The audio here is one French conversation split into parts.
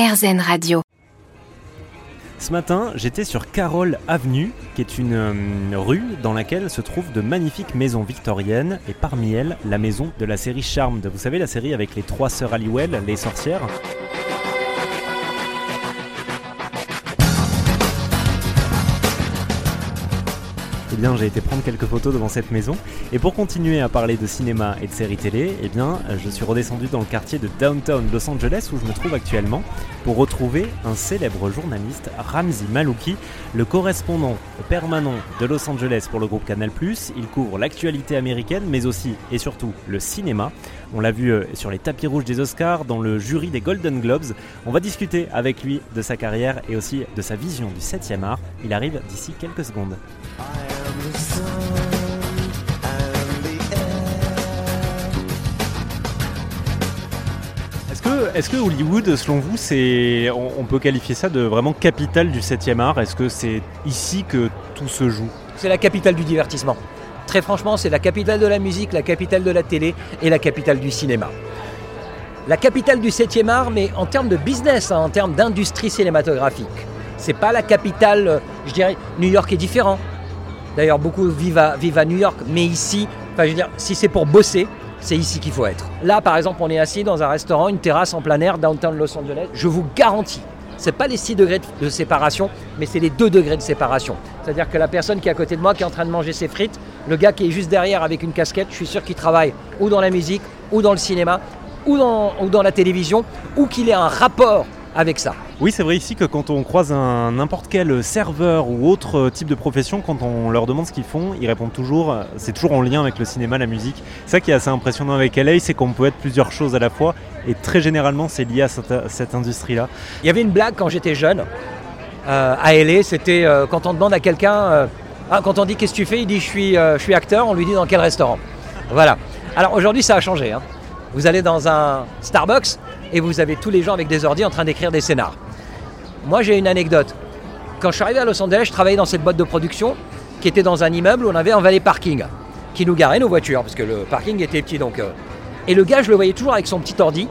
RZN Radio. Ce matin, j'étais sur Carole Avenue, qui est une euh, rue dans laquelle se trouvent de magnifiques maisons victoriennes, et parmi elles, la maison de la série Charmed. Vous savez, la série avec les trois sœurs Halliwell, les sorcières? Bien, j'ai été prendre quelques photos devant cette maison. Et pour continuer à parler de cinéma et de séries télé, eh bien, je suis redescendu dans le quartier de Downtown Los Angeles où je me trouve actuellement pour retrouver un célèbre journaliste, Ramzi Malouki, le correspondant permanent de Los Angeles pour le groupe Canal+. Il couvre l'actualité américaine, mais aussi et surtout le cinéma. On l'a vu euh, sur les tapis rouges des Oscars, dans le jury des Golden Globes. On va discuter avec lui de sa carrière et aussi de sa vision du 7e art. Il arrive d'ici quelques secondes. Est-ce que, Hollywood, selon vous, c'est, on, peut qualifier ça de vraiment capitale du 7e art? Est-ce que c'est ici que tout se joue? C'est la capitale du divertissement. Très franchement, c'est la capitale de la musique, la capitale de la télé et la capitale du cinéma. La capitale du 7e art, mais en termes de business, hein, en termes d'industrie cinématographique. C'est pas la capitale, euh, je dirais, New York est différent. D'ailleurs, beaucoup vivent à, New York, mais ici, si c'est pour bosser, c'est ici qu'il faut être. Là, par exemple, on est assis dans un restaurant, une terrasse en plein air, downtown Los Angeles. Je vous garantis, ce n'est pas les 6 degrés de séparation, mais c'est les 2 degrés de séparation. C'est-à-dire que la personne qui est à côté de moi, qui est en train de manger ses frites, le gars qui est juste derrière avec une casquette, je suis sûr qu'il travaille ou dans la musique, ou dans le cinéma, ou dans la télévision, ou qu'il ait un rapport avec ça. Oui, c'est vrai ici que quand on croise un n'importe quel serveur ou autre type de profession, quand on leur demande ce qu'ils font, ils répondent toujours, c'est toujours en lien avec le cinéma, la musique. Ça qui est assez impressionnant avec LA, c'est qu'on peut être plusieurs choses à la fois, et très généralement, c'est lié à cette, industrie-là. Il y avait une blague quand j'étais jeune euh, à LA, c'était euh, quand on demande à quelqu'un, euh, ah, quand on dit qu'est-ce que tu fais, il dit je suis, je suis acteur, on lui dit dans quel restaurant? Voilà. Alors aujourd'hui, ça a changé. Hein. Vous allez dans un Starbucks et vous avez tous les gens avec des ordi en train d'écrire des scénars. Moi, j'ai une anecdote. Quand je suis arrivé à Los Angeles, je travaillais dans cette boîte de production qui était dans un immeuble où on avait un valet parking qui nous garait nos voitures parce que le parking était petit. Donc, euh. Et le gars, je le voyais toujours avec son petit ordi.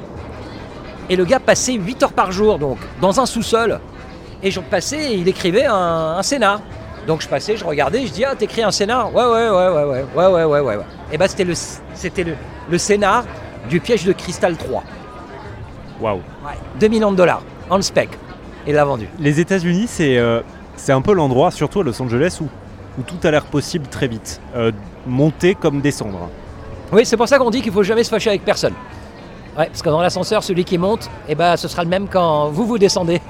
Et le gars passait 8 heures par jour donc dans un sous-sol. Et je passais et il écrivait un, scénar. Donc je passais, je regardais, je dis Ah, t'écris un scénar? Ouais, ouais, ouais, ouais, ouais, ouais, ouais, ouais, ouais. Et bah c'était le, c'était le, le scénar du piège de cristal 3. Waouh. Ouais, 2 millions de dollars en spec. Et l'a vendu. Les États-Unis, c'est euh, c'est un peu l'endroit, surtout à Los Angeles, où, où tout a l'air possible très vite. Euh, monter comme descendre. Oui, c'est pour ça qu'on dit qu'il faut jamais se fâcher avec personne. Ouais, parce que dans l'ascenseur, celui qui monte, eh ben, ce sera le même quand vous vous descendez.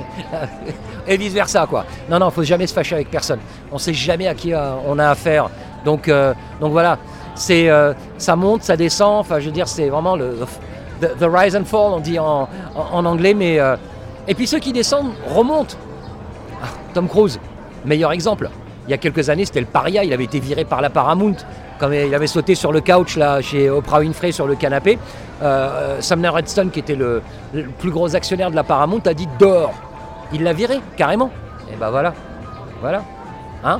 et vice versa, quoi. Non, non, il faut jamais se fâcher avec personne. On ne sait jamais à qui euh, on a affaire. Donc, donc voilà, c'est ça monte, ça descend. Enfin, je veux dire, c'est vraiment le the, rise and fall, on dit en, anglais, mais euh, et puis ceux qui descendent remontent. Ah, Tom Cruise, meilleur exemple. Il y a quelques années, c'était le paria, il avait été viré par la Paramount. Quand il avait sauté sur le couch là, chez Oprah Winfrey sur le canapé, euh, Sumner Redstone, qui était le, plus gros actionnaire de la Paramount, a dit dehors. Il l'a viré, carrément. Et ben voilà. Voilà. Hein?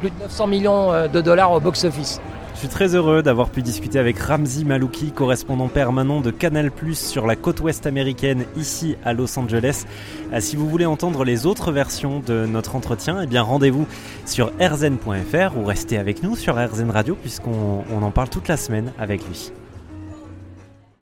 Plus de 900 millions euh, de dollars au box-office. Je suis très heureux d'avoir pu discuter avec Ramzi Malouki, correspondant permanent de Canal sur la côte ouest américaine, ici à Los Angeles. Euh, si vous voulez entendre les autres versions de notre entretien, eh bien rendez-vous sur rzn.fr ou restez avec nous sur RZN Radio puisqu'on en parle toute la semaine avec lui.